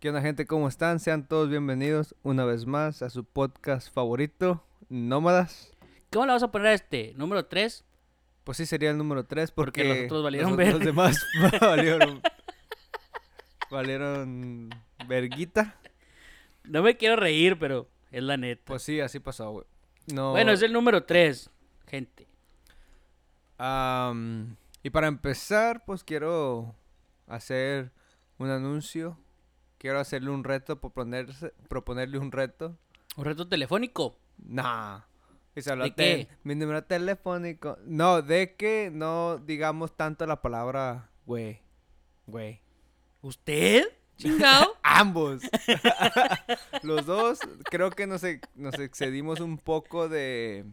¿Qué onda gente? ¿Cómo están? Sean todos bienvenidos una vez más a su podcast favorito, Nómadas. ¿Cómo le vas a poner a este? ¿Número 3? Pues sí sería el número 3 porque, Porque los otros valieron los, los demás valieron, valieron verguita. No me quiero reír, pero es la neta. Pues sí, así pasó, güey. No, Bueno, es el número 3, gente. y para empezar, pues quiero hacer un anuncio. Quiero hacerle un reto, proponerse, proponerle un reto. Un reto telefónico. Nah. Y solo ¿De qué? Mi número telefónico. No, de que no digamos tanto la palabra güey. Güey. ¿Usted? Chingado. Ambos. Los dos creo que nos, ex- nos excedimos un poco de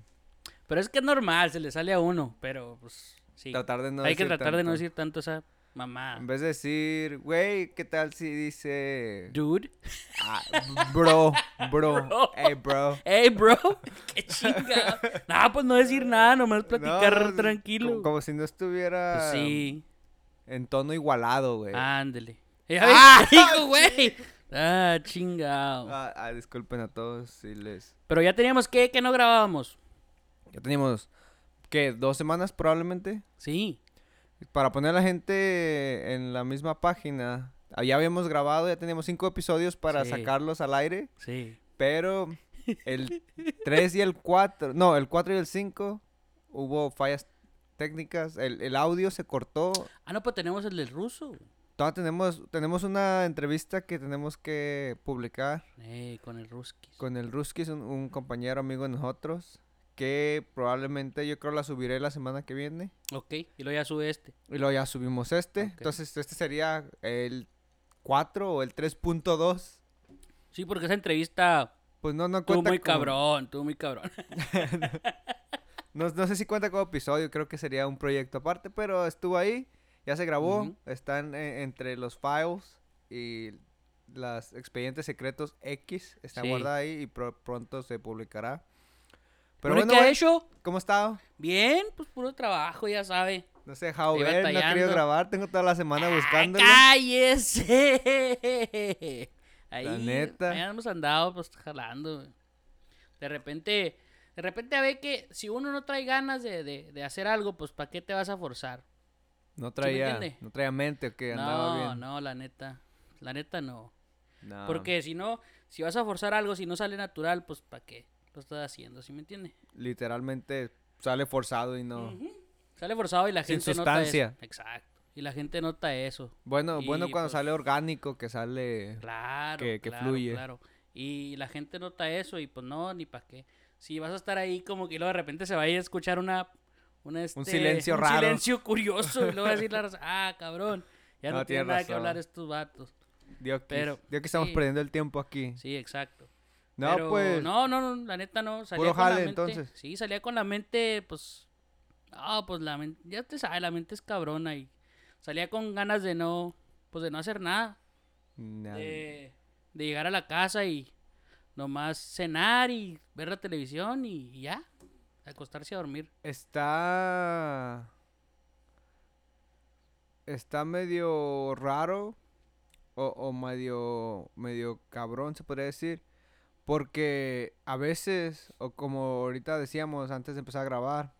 pero es que es normal, se le sale a uno. Pero, pues, sí. tratar de no Hay que tratar de no decir tanto esa mamá. En vez de decir, güey, ¿qué tal si dice... Dude. Ah, bro, bro, Bro. hey, bro. Hey, bro. Qué chingado. No, pues no decir nada, nomás platicar No, tranquilo. Como, como si no estuviera Pues sí. en tono igualado, güey. Ándele. Ah, ¡Ah, hijo, güey! Ah, chingado. Ah, ah, disculpen a todos si les... Pero ya teníamos que, que no grabábamos. Ya teníamos, ¿qué? ¿Dos semanas probablemente? Sí. Para poner a la gente en la misma página. ah, Ya habíamos grabado, ya teníamos cinco episodios para Sí. sacarlos al aire. Sí. Pero el 3 y el 4, no, el 4 y el 5 hubo fallas técnicas. El, el audio se cortó. Ah, no, pues tenemos el del ruso. Todavía tenemos, tenemos una entrevista que tenemos que publicar Eh, con el ruski. con el Ruskis, un, un compañero amigo de nosotros. Que probablemente yo creo la subiré la semana que viene. Ok, y luego ya sube este. Y luego ya subimos este. Entonces, este sería el 4 o el 3.2. Sí, porque esa entrevista Pues no, no estuvo cuenta muy como- cabrón, estuvo muy cabrón. No, no sé si cuenta como episodio, creo que sería un proyecto aparte, pero estuvo ahí, ya se grabó, están eh, entre los files y los expedientes secretos X, está Sí. guardada ahí y pro- pronto se publicará. Pero bueno. ¿cómo está? Bien, pues puro trabajo, ya sabe. No se dejado ver, no ha querido grabar, tengo toda la semana ¡Ay, buscándolo. ¡Cállese! Ahí, La neta. ahí hemos andado, pues, jalando. De repente, de repente a ver que si uno no trae ganas de, de, de hacer algo, pues, ¿para qué te vas a forzar? No traía, no traía mente o que andaba No, bien. no, la neta. La neta no. No. Porque si no, si vas a forzar algo, si no sale natural, pues ¿para qué lo estás haciendo? ¿Sí me entiende? Literalmente sale forzado y no. Sale forzado y la Sin gente sustancia. nota eso. Exacto. Y la gente nota eso. Bueno, Y, bueno cuando pues, sale orgánico, que sale... Claro, Que- que claro, fluye. claro. Y la gente nota eso y pues no, ni para qué. Si vas a estar ahí como que luego de repente se va a ir a escuchar una... una, este, silencio un raro. silencio curioso y luego va a decir la raza, ah, cabrón. Ya no, No, tiene tienes nada que hablar estos vatos. Dio que, Pero, dio que estamos sí. perdiendo el tiempo aquí. Sí, exacto. No, Pero pues... No, no, no, la neta no. Salía Puro con la jale, mente- entonces. Sí, salía con la mente, pues. No, pues la mente. Ya te sabes, la mente es cabrona y. Salía con ganas de no. Pues de no hacer nada. na- De, de llegar a la casa y. Nomás cenar y ver la televisión y, y ya. Acostarse a dormir. Está. Está medio raro. O, o medio. medio cabrón, se podría decir. Porque a veces, o como ahorita decíamos antes de empezar a grabar,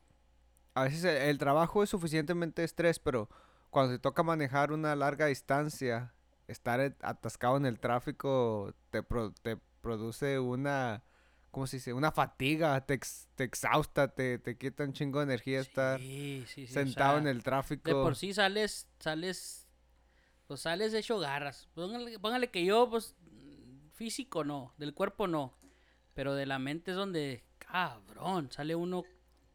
a veces el, el trabajo es suficientemente estrés, pero cuando te toca manejar una larga distancia, estar atascado en el tráfico te, pro- te produce una, ¿cómo se dice? Una fatiga, te, ex- te exhausta, te, te quita un chingo de energía estar Sí, sí, sí. o sentado en el tráfico. De por sí sales, sales, pues sales hecho garras. Póngale, póngale que yo, pues, físico no, del cuerpo no, pero de la mente es donde, cabrón, sale uno,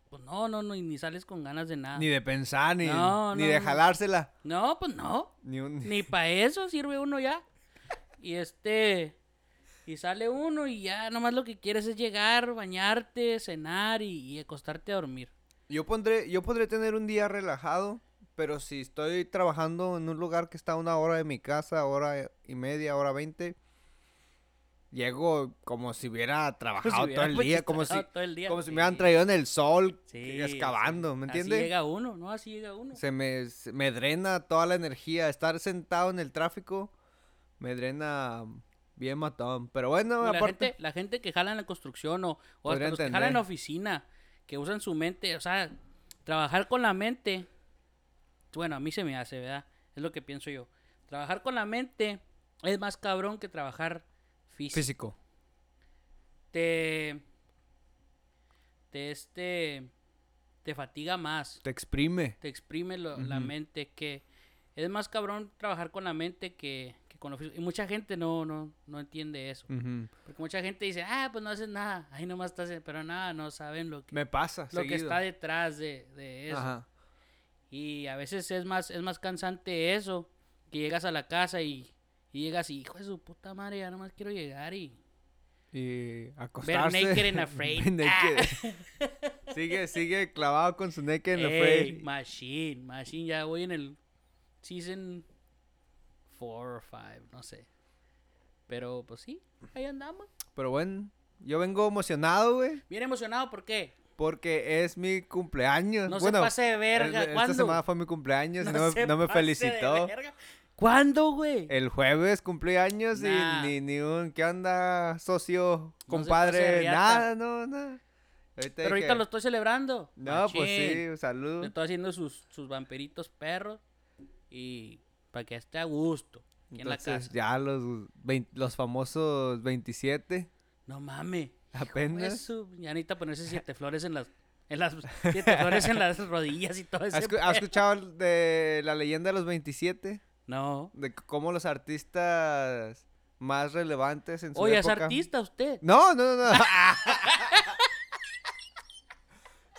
pues no, no, no, y ni sales con ganas de nada. Ni de pensar, ni, No, ni no, de jalársela. No, pues no, Ni un... ni para eso sirve uno ya. Y este, y sale uno y ya nomás lo que quieres es llegar, bañarte, cenar y, y acostarte a dormir. Yo pondré, yo podré tener un día relajado, pero si estoy trabajando en un lugar que está a una hora de mi casa, hora y media, hora veinte, llego como si hubiera trabajado todo el día, como si, trabajado todo el día, como si sí. me hubieran traído en el sol, Sí, excavando. ¿me Así entiendes? llega uno, ¿no? Así llega uno. Se me, se me drena toda la energía, estar sentado en el tráfico, me drena bien matón. Pero bueno, la, aparte. gente, la gente que jala en la construcción o, o hasta los que jalan en la oficina, que usan su mente, o sea, trabajar con la mente, bueno, a mí se me hace, ¿verdad? Es lo que pienso yo. Trabajar con la mente es más cabrón que trabajar físico. Físico. Te, te, este, te fatiga más, Te exprime. te exprime lo- la mente, que es más cabrón trabajar con la mente que, que con lo físico. Y mucha gente no, no, no entiende eso. Porque mucha gente dice, ah, pues no haces nada, ahí nomás estás, pero nada, no saben lo que, Me pasa. lo que está detrás de, de eso. Ajá. Y a veces es más, es más cansante eso, que llegas a la casa y, y llegas y, hijo de su puta madre, ya nomás quiero llegar y... Y acostarse. naked and afraid. Ver naked. sigue, sigue clavado con su naked and Ey, afraid. machine, machine, ya voy en el season 4 o 5, no sé. Pero pues sí, ahí andamos. Pero bueno, yo vengo emocionado, güey. Bien emocionado, ¿por qué? Porque es mi cumpleaños. No bueno, se pase de verga, el- esta semana fue mi cumpleaños y no, me, no me pase de felicitó. verga. ¿Cuándo, güey? El jueves cumplí años Nah. y ni, ni un... ¿Qué onda, socio, compadre? nada, no, nada. Ahorita Pero ahorita lo estoy celebrando. No, pues sí, salud. Le estoy haciendo sus, sus vampiritos perros y para que esté a gusto aquí en la casa. ya los, vein- los famosos 27, No mames. apenas. Eso, ya necesita ponerse siete flores en las, en las siete flores en las rodillas y todo eso. ¿Has, escu- has escuchado de la leyenda de los 27? No. De cómo los artistas más relevantes en su Oye, ¿es época... artista usted? No, no, no, no.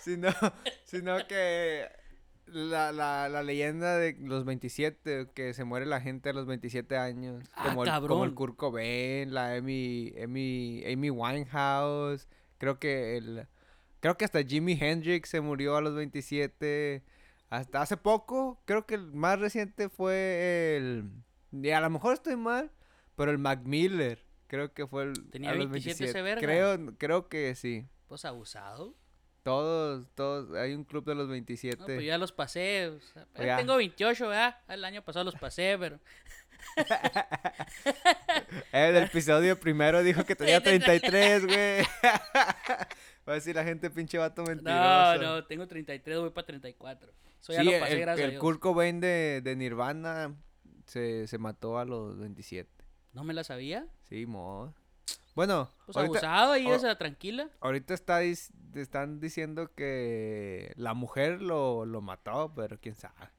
sino, sino que la, la, la leyenda de los 27, que se muere la gente a los 27 años. Ah, como, el, como el Kurt Cobain, la Amy, Amy, Amy Winehouse. Creo que el... Creo que hasta Jimi Hendrix se murió a los 27. Hasta hace poco, creo que el más reciente fue el... Y a lo mejor estoy mal, pero el Mac Miller. Creo que fue el... ¿Tenía a los 27 ese verga? Creo, creo que sí. Pues abusado. Todos, todos, hay un club de los 27. No, pues ya los pasé. o sea, Pues ya. Tengo 28, ¿verdad? El año pasado los pasé, pero. El episodio primero dijo que tenía 33, güey. Va a decir la gente pinche vato mentiroso. No, no, tengo 33, voy para 34. Eso ya Sí, lo pasé, el, gracias el Dios. Kurt Cobain de, de Nirvana se, se mató a los 27. ¿No me la sabía? Sí, mo. Bueno, Pues ahorita, abusado, ahí o- esa tranquila. ahorita está, dis- están diciendo que la mujer lo, lo mató, pero quién sabe.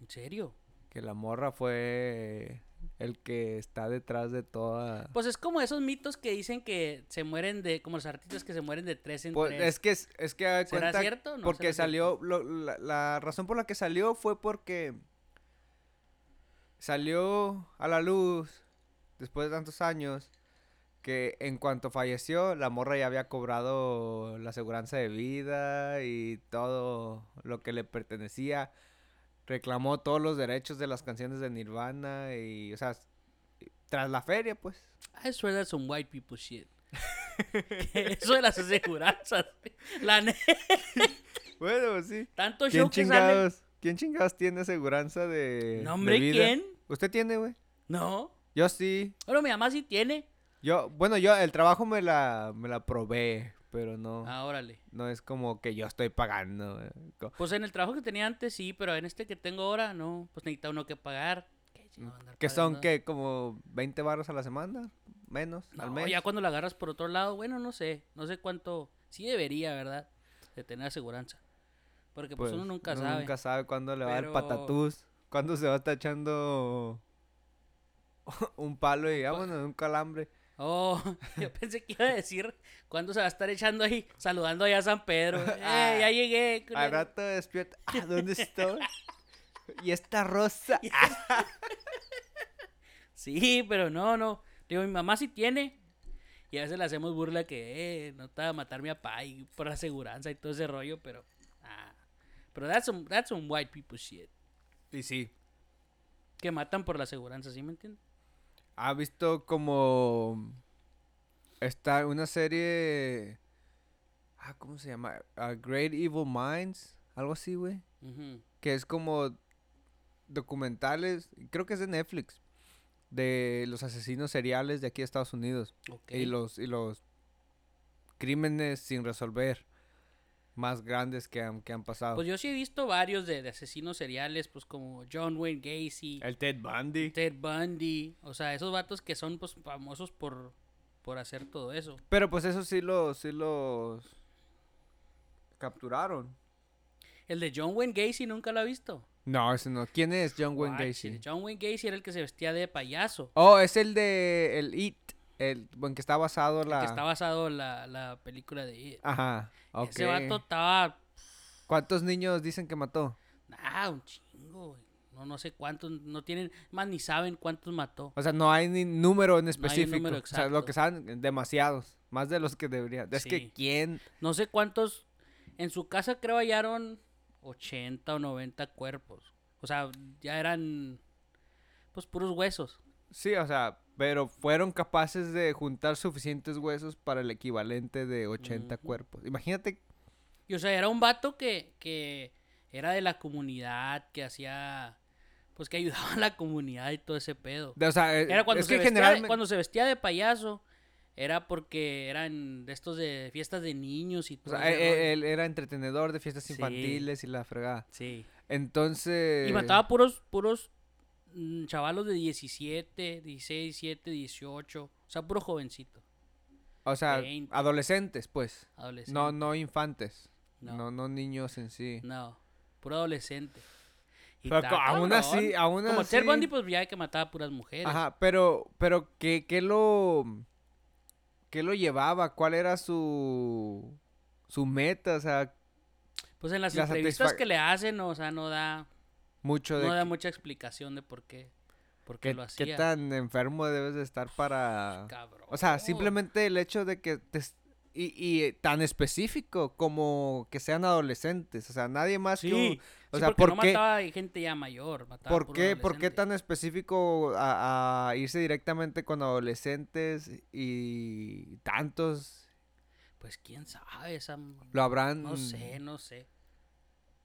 ¿En serio? Que la morra fue el que está detrás de toda... Pues es como esos mitos que dicen que se mueren de, como los artistas que se mueren de tres en Pues, tres. es que es, que haga ¿Será cuenta cierto o no porque será salió lo- la, la razón por la que salió fue porque salió a la luz después de tantos años que en cuanto falleció la morra ya había cobrado la aseguranza de vida y todo lo que le pertenecía reclamó todos los derechos de las canciones de Nirvana y o sea tras la feria pues I swear that's some white people shit. Que Eso de las aseguranzas. La ne- bueno pues sí Tanto ¿Quién show que sale. chingados, ¿Quién chingados tiene aseguranza de, No, de hombre, vida? ¿quién? ¿Usted tiene, güey? No. Yo sí. Bueno, mi mamá sí tiene. Yo, bueno, yo el trabajo me la, me la probé, pero no, Ah, órale. no es como que yo estoy pagando. Co- Pues en el trabajo que tenía antes sí, pero en este que tengo ahora no. Pues necesita uno que pagar. ¿Qué chingado andar ¿Qué son, qué? ¿Como 20 barros a la semana? ¿Menos? ¿Al No, mes? ya cuando la agarras por otro lado, bueno, no sé. No sé cuánto. Sí debería, ¿verdad? De tener aseguranza. Porque pues, uno nunca uno sabe. nunca sabe cuándo le va a dar patatús. Cuándo se va a estar echando un palo Pues y vámonos, un calambre. Oh, yo pensé que iba a decir cuándo se va a estar echando ahí, saludando allá a San Pedro. ¡Eh, ya llegué! culero! Al rato despierta. Ah, ¿dónde estoy? y esta rosa. Sí, pero no, no. Digo, mi mamá sí tiene. Y a veces le hacemos burla que, eh, no te va a matar mi papá y por la aseguranza y todo ese rollo, pero. Ah. Pero that's some, that's some white people shit. Y sí. Que matan por la aseguranza, ¿sí me entiendes? ¿Ha visto como está una serie ah, ¿cómo se llama? A Great Evil Minds, algo así, güey, que es como documentales, creo que es de Netflix, de los asesinos seriales de aquí de Estados Unidos. Y los, y los crímenes sin resolver más grandes que han, que han pasado. Pues yo sí he visto varios de, de asesinos seriales, pues como John Wayne Gacy, el Ted Bundy. Ted Bundy, o sea, esos vatos que son pues famosos por, por hacer todo eso. Pero pues eso sí los, sí los capturaron. El de John Wayne Gacy nunca lo ha visto. No, ese no. ¿Quién es John Wayne Gacy? John Wayne Gacy era el que se vestía de payaso. Oh, es el de el It, el en que está basado el la Que está basado la, la película de It. Ajá. Ese vato estaba. ¿Cuántos niños dicen que mató? Ah, un chingo, güey. No, no sé cuántos. No tienen. Más ni saben cuántos mató. O sea, no hay ni número en hay un específico. número o sea, lo exacto. que saben, demasiados. Más de los que deberían. Es que quién. No sé cuántos. En su casa creo hallaron 80 o 90 cuerpos. O sea, ya eran. Pues puros huesos. Sí, o sea, pero fueron capaces de juntar suficientes huesos para el equivalente de 80 Ujú. cuerpos. Imagínate. Y o sea, era un vato que, que era de la comunidad, que hacía. Pues que ayudaba a la comunidad y todo ese pedo. de- o sea, eh, Era cuando, es se que vestía generalmente. cuando se vestía de payaso. Era porque eran de estos de fiestas de niños y O todo. sea, eh, rollo. eh, él era entretenedor de fiestas Sí. infantiles y la fregada. Sí. Entonces. Y mataba puros, puros chavalos de 17, 16, 17, 18. O sea, puro jovencito. O sea, 20. adolescentes, pues. No, no infantes. No. No, no niños en sí. No, puro adolescente. Y Pero aún cabrón. así, aún Como así. Ted Bundy, pues ya que mataba puras mujeres. Ajá, pero, pero ¿qué, qué lo, qué lo llevaba? ¿Cuál era su, su meta? O sea, Pues en las la entrevistas que le hacen, o sea, no da, mucho de no da qué- mucha explicación de por qué, por qué qué, lo qué hacía. tan enfermo debes de estar para... Cabrón. O sea, simplemente el hecho de que te... Y, y tan específico como que sean adolescentes. O sea, nadie más que un- O sí, sea, porque ¿por no qué? mataba gente ya mayor, mataba ¿Por qué, ¿Por qué tan específico a, a irse directamente con adolescentes y tantos? Pues quién sabe, esa... Lo habrán... No sé, no sé.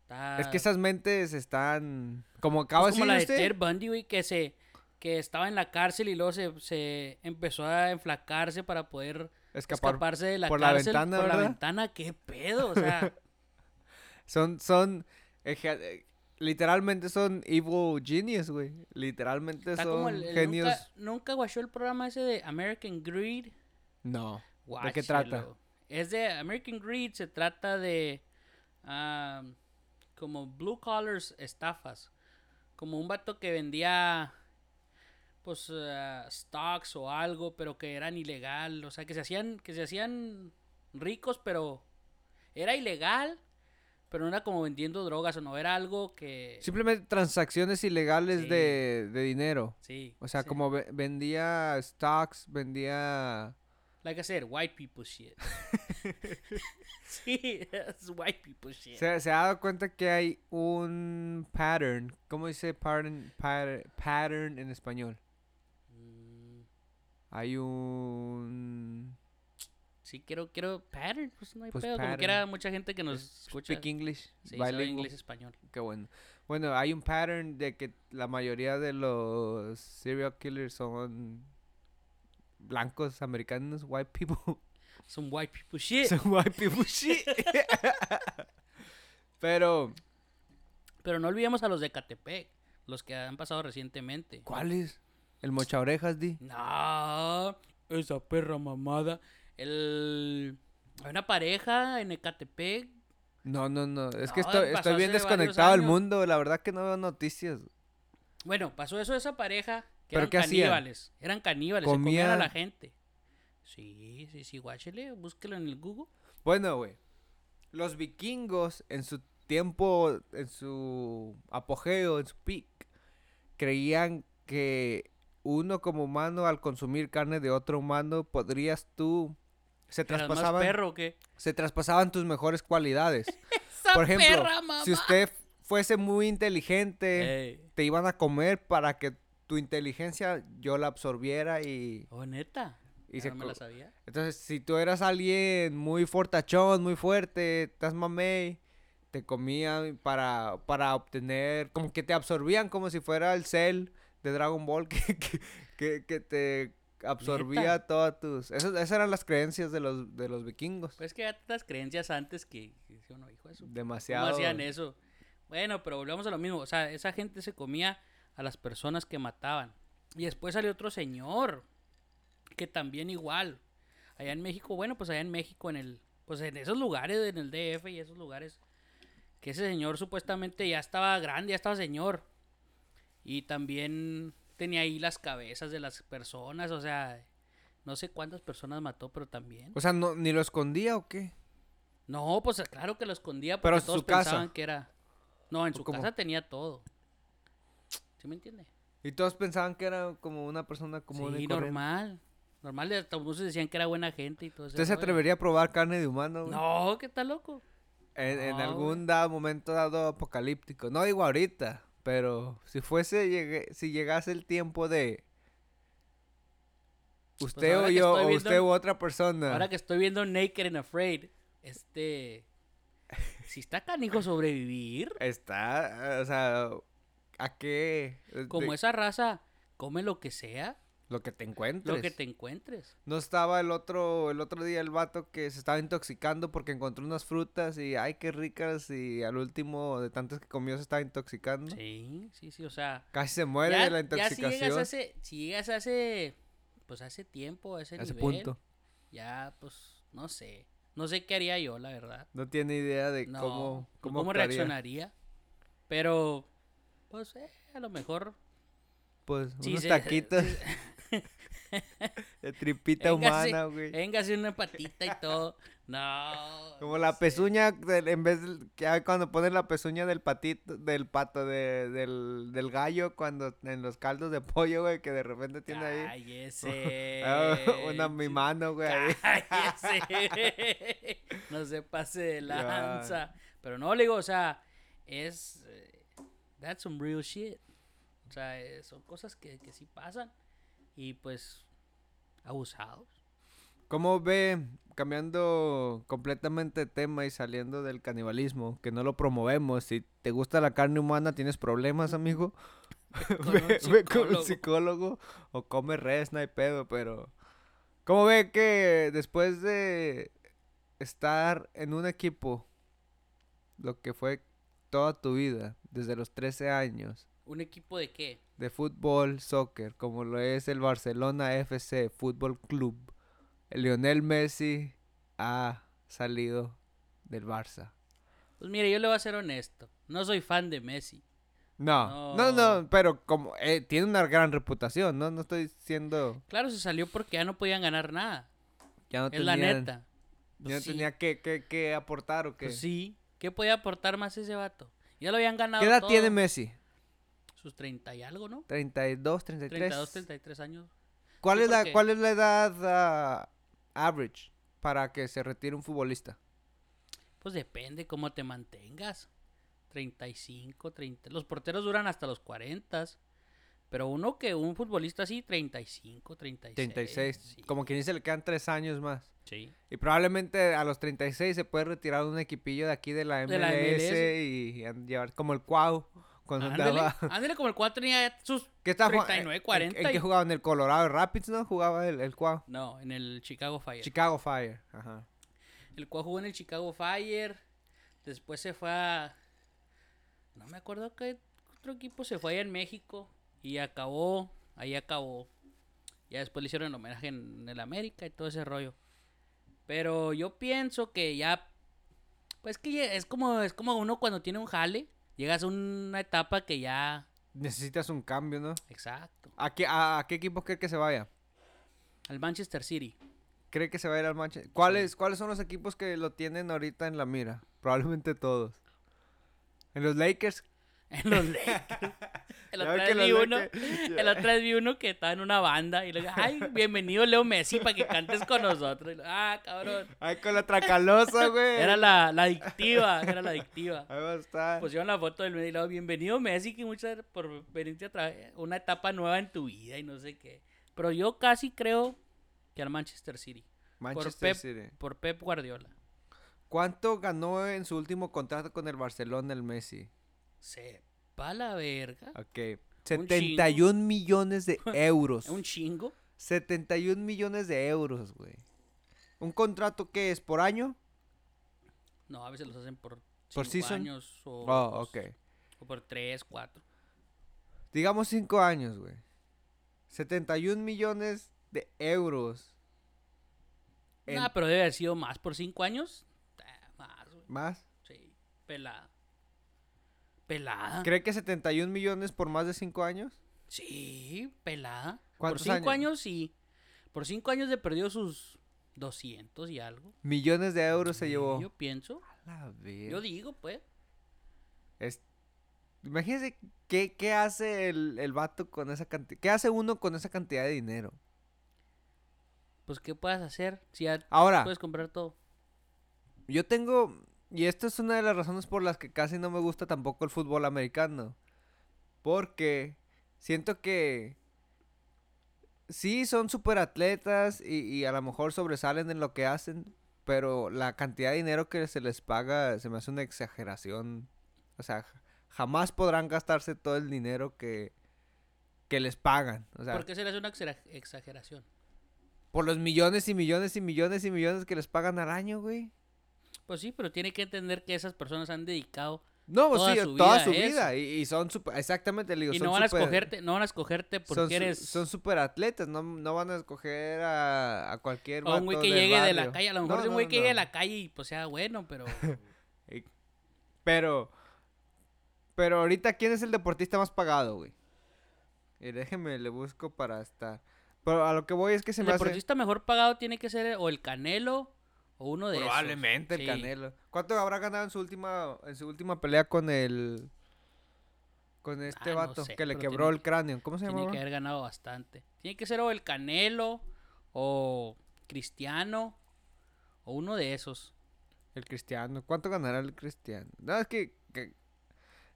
Está- Es que esas mentes están... Como pues acaba de como la de decir. Ted Bundy, güey, que se... Que estaba en la cárcel y luego se, se empezó a enflacarse para poder Escapar. escaparse de la por la cárcel ventana, por la ventana. ¿Qué pedo? O sea, Son, son... eje- eh, Literalmente son evil genius, güey. Literalmente está son como el... el genios... nunca, guachó el programa ese de American Greed. No. ¿De qué trata? Es de American Greed, se trata de ah, como blue collars estafas. Como un vato que vendía pues ah, stocks o algo, pero que eran ilegal, o sea, que se hacían que se hacían ricos, pero era ilegal, pero no era como vendiendo drogas o no, era algo que Simplemente transacciones ilegales Sí. de, de dinero. sí, O sea, sí. como ve- vendía stocks, vendía... like I said, white people shit. sí, es white people shit. Se, se ha dado cuenta que hay un pattern. ¿Cómo dice pattern, pattern, pattern en español? Mm, Hay un... Sí, quiero, quiero pattern, pues no hay Pues pedo. Como que era mucha gente que nos escucha. Speak English. Sí, inglés español. Qué bueno. Bueno, hay un pattern de que la mayoría de los serial killers son blancos americanos, white people. Son white people shit. son white people shit. Pero, Pero no olvidemos a los de Catepec, los que han pasado recientemente. ¿cuál es? El mocha orejas, di. No, esa perra mamada. El... Hay una pareja en Ecatepec. No, no, no. Es que estoy, estoy bien desconectado del mundo. La verdad que no veo noticias. Bueno, pasó eso de esa pareja. Que ¿Pero eran qué hacían? caníbales. Eran caníbales, se comían a la gente. Sí, sí, sí, guáchele, búsquelo en el Google. Bueno, güey. Los vikingos en su tiempo, en su apogeo, en su peak, creían que uno como humano al consumir carne de otro humano podrías tú se ¿Eras más traspasaban perro o qué? se traspasaban tus mejores cualidades. ¡Esa Por ejemplo, perra mamá! si usted fuese muy inteligente, Ey. te iban a comer para que tu inteligencia yo la absorbiera y, Oh, neta. y se no me la sabía. entonces, si tú eras alguien muy fortachón, muy fuerte, estás mamey, te comían para, para obtener, como que te absorbían como si fuera el cell de Dragon Ball que, que, que, que te absorbía todas tus... Esas, esas eran las creencias de los, de los vikingos. Pues que ya tantas creencias antes que, que uno, su- ¿Cómo Demasiado. hacían eso? Bueno, pero volvemos a lo mismo. O sea, esa gente se comía a las personas que mataban. Y después salió otro señor que también igual. Allá en México, bueno, pues allá en México, en el, pues en esos lugares, en el DF y esos lugares, que ese señor supuestamente ya estaba grande, ya estaba señor. Y también tenía ahí las cabezas de las personas, o sea, no sé cuántas personas mató, pero también. O sea, no, ¿ni lo escondía o qué? No, pues claro que lo escondía Pero porque en todos su casa. pensaban que era. No, en ¿O su cómo? casa tenía todo. ¿Sí me entiende? Y todos pensaban que era como una persona común y sí, corriente. normal. Normal, de- hasta muchos decían que era buena gente y todo eso. ¿Usted se atrevería a probar carne de humano, güey? No, ¿qué tal loco? En, algún dado momento dado apocalíptico. No digo ahorita, pero si fuese, llegue- si llegase el tiempo de usted Pues ahora o que yo, o usted u otra persona. Ahora que estoy viendo Naked and Afraid, este. Si está canijo sobrevivir, Está, o sea, ¿a qué? Como de- esa raza, come lo que sea, Lo que te encuentres. lo que te encuentres. No estaba el otro, el otro día el vato que se estaba intoxicando porque encontró unas frutas y ay qué ricas y al último de tantas que comió se estaba intoxicando. Sí, sí, sí, o sea. Casi se muere ya, de la ya si llegas intoxicación. a ese, si llegas a ese, pues ese tiempo, a ese, a ese nivel, punto. ya, pues, no sé. No sé qué haría yo, la verdad. No tiene idea de No, cómo, cómo, actuaría. reaccionaría. Pero, pues, eh, a lo mejor. Pues sí unos se- taquitos sí- de tripita humana, güey. Véngase una patita y todo. No. Como la pezuña, en vez de, que hay cuando ponen la pezuña del patito, del pato, de, del, del gallo, cuando en los caldos de pollo, güey, que de repente tiene ahí Cállese. ah, una mi mano, güey. ahí. Cállese. No se pase de Ya. lanza. Pero no, le digo, o sea, es. That's some real shit. O sea, eh, son cosas que, que sí pasan. Y pues, abusados. ¿Cómo ve, cambiando completamente de tema y saliendo del canibalismo, que no lo promovemos? Si te gusta la carne humana, ¿tienes problemas, amigo? Ve, ve con un psicólogo. psicólogo o come res, no hay pedo, pero... ¿Cómo ve que después de estar en un equipo, lo que fue toda tu vida, desde los 13 años, ¿Un equipo de qué? de fútbol, soccer, como lo es el Barcelona FC Fútbol Club, el Lionel Messi ha salido del Barça. Pues mire, yo le voy a ser honesto. No soy fan de Messi. No, no, No. no, pero como eh, tiene una gran reputación, ¿no? No estoy siendo... Claro, se salió porque ya no podían ganar nada. Ya no es la neta. Pues Ya no sí, tenía que, que, que aportar o qué. pues sí. ¿Qué podía aportar más ese vato? Ya lo habían ganado ¿Qué edad todo. tiene Messi? Sus 30 y algo, ¿no? 32, 33. 32, 33 años. ¿Cuál, es la, ¿Cuál es la edad ah, average para que se retire un futbolista? Pues depende cómo te mantengas. 35, 30. Los porteros duran hasta los 40. Pero uno que un futbolista así, 35, 36. 36. sí, Como quien dice, le quedan tres años más. Sí. Y probablemente a los 36 se puede retirar un equipillo de aquí de la MLS, De la MLS. y, llevar como el Cuau cuando Ándale, andaba. ándale como el 4 tenía sus... ¿Qué está jugando? 39, ¿En- 40 ¿En, qué y- jugaba? En el Colorado Rapids, ¿no? Jugaba el, el Cuau. No, en el Chicago Fire. Chicago Fire. Ajá. El cual jugó en el Chicago Fire. Después se fue a. No me acuerdo qué otro equipo se fue allá en México. Y acabó. Ahí acabó. Ya después le hicieron el homenaje en el América y todo ese rollo. Pero yo pienso que ya. Pues que es como, es como uno cuando tiene un jale. Llegas a una etapa que ya. Necesitas un cambio, ¿no? Exacto. ¿A qué, a, a qué equipo cree que se vaya? Al Manchester City. ¿Cree que se va a ir al Manchester? ¿Cuáles, ¿Cuáles son los equipos que lo tienen ahorita en la mira? Probablemente todos. En los Lakers. En los Lakers. El otro los vi uno, el otro vi uno que estaba en una banda y le dije, ay, bienvenido Leo Messi para que cantes con nosotros. Y ah, cabrón. Ay, con la tracalosa, güey. Era la, la adictiva, era la adictiva. Ahí va a estar. Pusieron la foto del Messi y luego, bienvenido Messi, que muchas gracias por venirte a traer una etapa nueva en tu vida y no sé qué. Pero yo casi creo que al Manchester City. Manchester Pep. City. Por Pep Guardiola. ¿Cuánto ganó en su último contrato con el Barcelona el Messi? Sepa la verga. Ok. 71 millones de euros. Un chingo. 71 millones de euros, güey. ¿Un contrato que es por año? No, a veces los hacen por ¿Por cinco season? años o, Oh, ok. o por tres, cuatro. Digamos 5 años, güey. 71 millones de euros. En- Nah, pero debe haber sido más por cinco años. Ah, Más, güey. ¿Más? Sí, pelada. Pelada. ¿Cree que 71 millones por más de 5 años? Sí, pelada. Por ¿Cuántos cinco años? años? sí. Por cinco años de perdió sus 200 y algo. Millones de euros se llevó. Yo pienso. A ver. Yo digo, pues. Es- Imagínense qué, qué hace el, el vato con esa cantidad. ¿Qué hace uno con esa cantidad de dinero? Pues, ¿qué puedes hacer? Si ya Ahora, puedes comprar todo. yo tengo. Y esta es una de las razones por las que casi no me gusta tampoco el fútbol americano. Porque siento que. Sí, son super atletas y, y a lo mejor sobresalen en lo que hacen. Pero la cantidad de dinero que se les paga se me hace una exageración. O sea, ja- jamás podrán gastarse todo el dinero que, que les pagan. O sea, ¿Por qué se le hace una exageración? por los millones y millones y millones y millones que les pagan al año, güey. Pues sí, pero tiene que entender que esas personas han dedicado No, pues Toda sí, su toda vida su vida. Y, y son super, exactamente, le digo, y son no van a super- escogerte, no van a escogerte porque son, eres son super atletas, no, no van a escoger a, a cualquier o un güey que llegue de la calle, a lo No, mejor es un no, güey que llegue de la calle y pues sea bueno, pero Pero, pero ahorita, ¿quién es el deportista más pagado, güey? Y déjeme, le busco para estar. Pero a lo que voy es que se el me hace... deportista mejor pagado tiene que ser o el Canelo o uno de esos. Probablemente el Sí. Canelo. ¿Cuánto habrá ganado en su última en su última pelea con el con este Ah, no vato sé, que le quebró tiene el cráneo? ¿Cómo se Tiene llama? que haber ganado bastante. Tiene que ser o el Canelo o Cristiano o uno de esos. El Cristiano. ¿Cuánto ganará el Cristiano? No, es que, que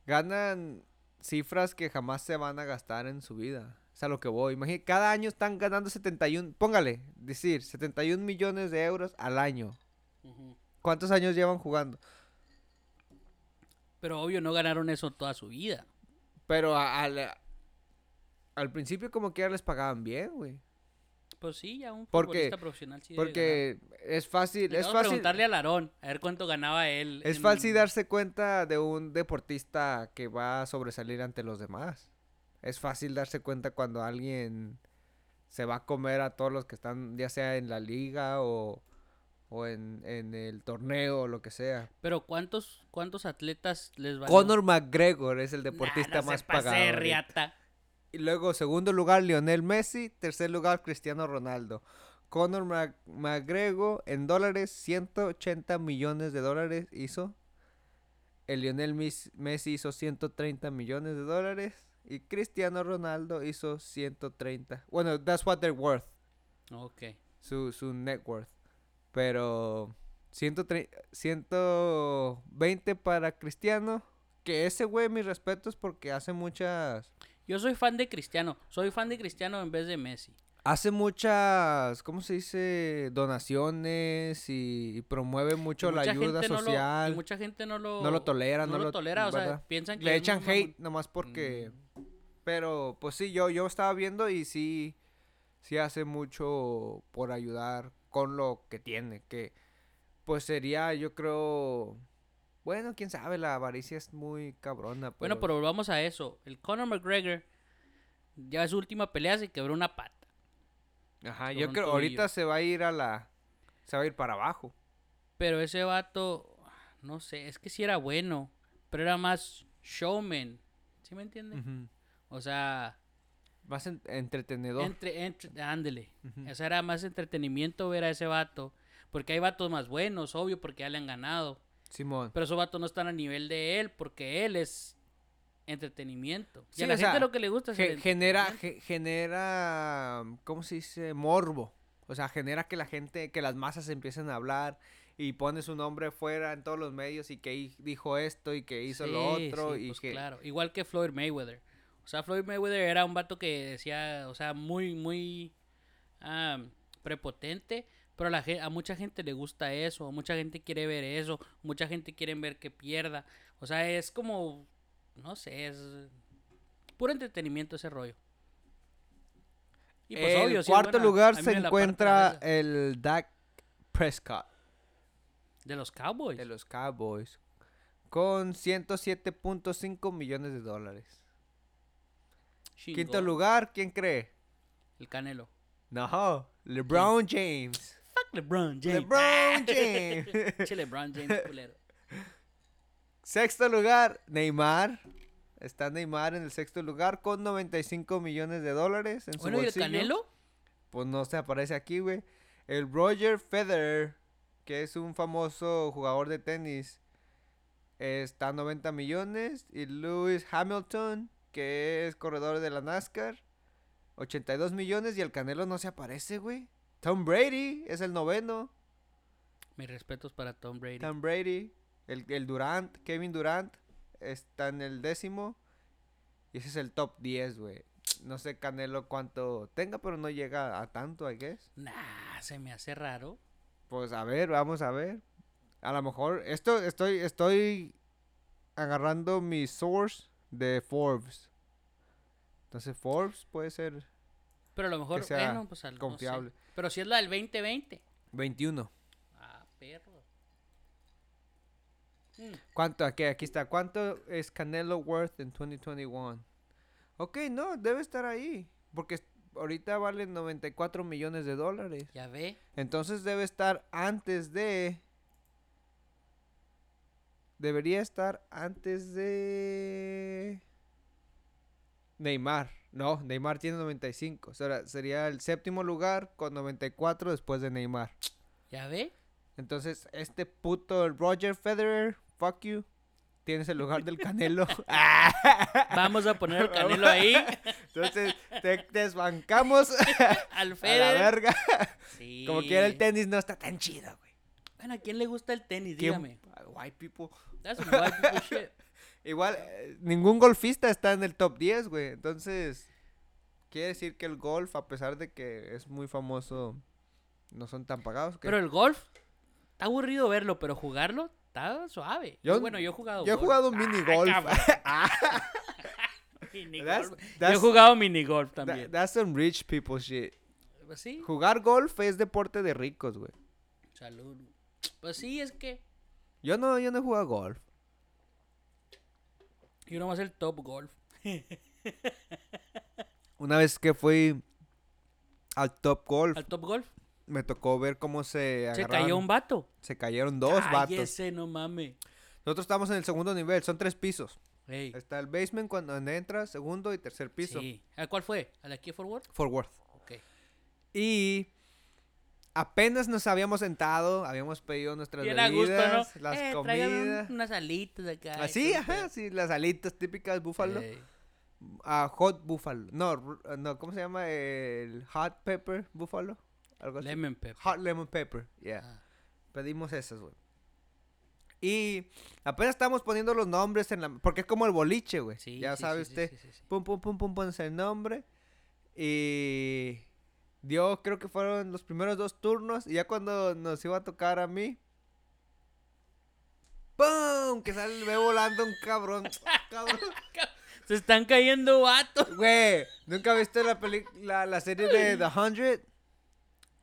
ganan cifras que jamás se van a gastar en su vida. Es a lo que voy. Imagínate, cada año están ganando 71, póngale, decir, 71 millones de euros al año. ¿Cuántos años llevan jugando? Pero obvio no ganaron eso toda su vida. Pero a- al, al principio como que ya les pagaban bien, güey. Pues sí, ya un Porque- futbolista profesional sí Porque es fácil, es fácil. preguntarle a Larón a ver cuánto ganaba él. Es fácil darse cuenta de un deportista que va a sobresalir ante los demás. Es fácil darse cuenta cuando alguien se va a comer a todos los que están, ya sea en la liga o, o en, en el torneo o lo que sea. Pero ¿cuántos, cuántos atletas les va Conor McGregor es el deportista más pagado. ahorita. Riata. Y luego, segundo lugar, Lionel Messi. Tercer lugar, Cristiano Ronaldo. Conor Mac- McGregor en dólares, 180 millones de dólares hizo. El Lionel Messi hizo 130 millones de dólares. Y Cristiano Ronaldo hizo 130. Bueno, that's what they're worth. Ok. Su, su net worth. Pero 130 120 para Cristiano. Que ese güey, mis respetos, porque hace muchas... Yo soy fan de Cristiano. Soy fan de Cristiano en vez de Messi. Hace muchas, ¿cómo se dice? Donaciones y, y promueve mucho Y la ayuda gente no lo- social. y mucha gente no lo, no lo tolera, no no lo lo- tolera. O sea, piensan que Le echan hate nomás porque... Mm. Pero, pues sí, yo, yo estaba viendo y sí, sí hace mucho por ayudar con lo que tiene. Que, pues sería, yo creo... Bueno, quién sabe, la avaricia es muy cabrona. Bueno, pero volvamos a eso. El Conor McGregor, ya su última pelea se quebró una pata. Ajá, yo creo, ahorita se va a ir a la... Se va a ir para abajo. Pero ese vato, no sé, es que sí era bueno. Pero era más showman. ¿Sí me entiendes? Ujú. O sea, Más en- entretenedor. entre, entre, ándele. Ujú. O sea, era más entretenimiento ver a ese vato. Porque hay vatos más buenos, obvio, porque ya le han ganado. Simón. Pero esos vatos no están a nivel de él, porque él es entretenimiento. y Sí, a la gente sea, lo que le gusta es Ge- genera, ge- genera, ¿cómo se dice? Morbo. O sea, genera que la gente, que las masas empiecen a hablar y pone su nombre fuera en todos los medios y que dijo esto y que hizo lo otro sí, y pues que... claro. Igual que Floyd Mayweather. O sea, Floyd Mayweather era un vato que decía, o sea, muy, muy ah, prepotente. Pero a, la, a mucha gente le gusta eso, a mucha gente quiere ver eso, mucha gente quiere ver que pierda. O sea, es como, no sé, es Puro entretenimiento ese rollo. Y pues, En obvio, sí cuarto buena. lugar se encuentra el Dak Prescott De los Cowboys. de los Cowboys con 107.5 millones de dólares. Quinto lugar, ¿quién cree? El Canelo. No, LeBron James. Fuck LeBron James. LeBron James. Che, LeBron James, culero. Sexto lugar, Neymar. Está Neymar en el sexto lugar con 95 millones de dólares en su Bueno, ¿y el bolsillo. Canelo? Pues no se aparece aquí, güey. El Roger Federer, que es un famoso jugador de tenis, está a 90 millones. Y Lewis Hamilton, que es corredor de la NASCAR, 82 millones. Y el Canelo no se aparece, güey. Tom Brady es el noveno. Mis respetos para Tom Brady. Tom Brady, el, el Durant, Kevin Durant, está en el décimo. Y ese es el top 10, güey. No sé Canelo cuánto tenga, pero no llega a tanto, I guess. Nah, se me hace raro. Pues a ver, vamos a ver. A lo mejor, esto estoy, estoy agarrando mi source de Forbes. Entonces Forbes puede ser Pero a lo mejor, sea bueno, pues al- no sé. confiable. Pero si es la del 2020. 21. Ah, perro. Mm, ¿Cuánto? Aquí, aquí está. ¿Cuánto es Canelo worth en 2021? Ok, no, debe estar ahí. Porque ahorita vale 94 millones de dólares. ya ve. Entonces debe estar antes de... Debería estar antes de... Neymar. No, Neymar tiene 95. O sea, sería el séptimo lugar con 94 después de Neymar. Ya ve. Entonces, este puto Roger Federer, fuck you. Tienes el lugar del Canelo. Vamos a poner al Canelo ahí. Entonces, te desbancamos al a la Federer. verga. Sí. Como quiera, el tenis no está tan chido, güey. Bueno, ¿a quién le gusta el tenis? ¿Quién- Dígame. White people. That's some white people shit. Igual, eh, ningún golfista está en el top 10, güey. Entonces, quiere decir que el golf, a pesar de que es muy famoso, no son tan pagados. ¿qué? Pero el golf, está aburrido verlo, pero jugarlo está suave. Yo- bueno, yo he jugado Yo he golf. jugado mini golf. cabrón. Ah, Mini That's- golf. Yo that's- he jugado mini golf también. that's some rich people shit. Pues sí, Jugar golf es deporte de ricos, güey. salud. Pues sí, es que Yo no, yo no he jugado golf. Yo nomás el top golf. Una vez que fui al Top Golf, Al top golf. me tocó ver cómo se Se cayó un vato. Se cayeron dos vatos. Cállese, no mames. Nosotros estamos en el segundo nivel, son tres pisos. Está el basement cuando entras, segundo y tercer piso. Sí. ¿A cuál fue? ¿A la aquí Forward? Fort Worth. Ok. Y apenas nos habíamos sentado, habíamos pedido nuestras Bien a gusto, ¿no? bebidas, las Eh, un- comidas. unas alitas acá. Así, todo el ajá, sí, las alitas típicas búfalo. Ey. Ah, hot buffalo. No, no, ¿cómo se llama? El hot pepper buffalo. Algo así. Lemon pepper. Hot lemon pepper, yeah. Ah. Pedimos esas, güey. Y apenas estamos poniendo los nombres en la... Porque es como el boliche, güey. Sí, ya sí, sabe sí, usted. sí, sí, sí. Pum, pum, pum, pum, pones el nombre. Y... Dio, creo que fueron los primeros dos turnos. Y ya cuando nos iba a tocar a mí... ¡Pum! Que sale, ve volando un cabrón. cabrón. Se están cayendo vatos. Güey, ¿nunca viste la, peli- la, la serie de The Hundred?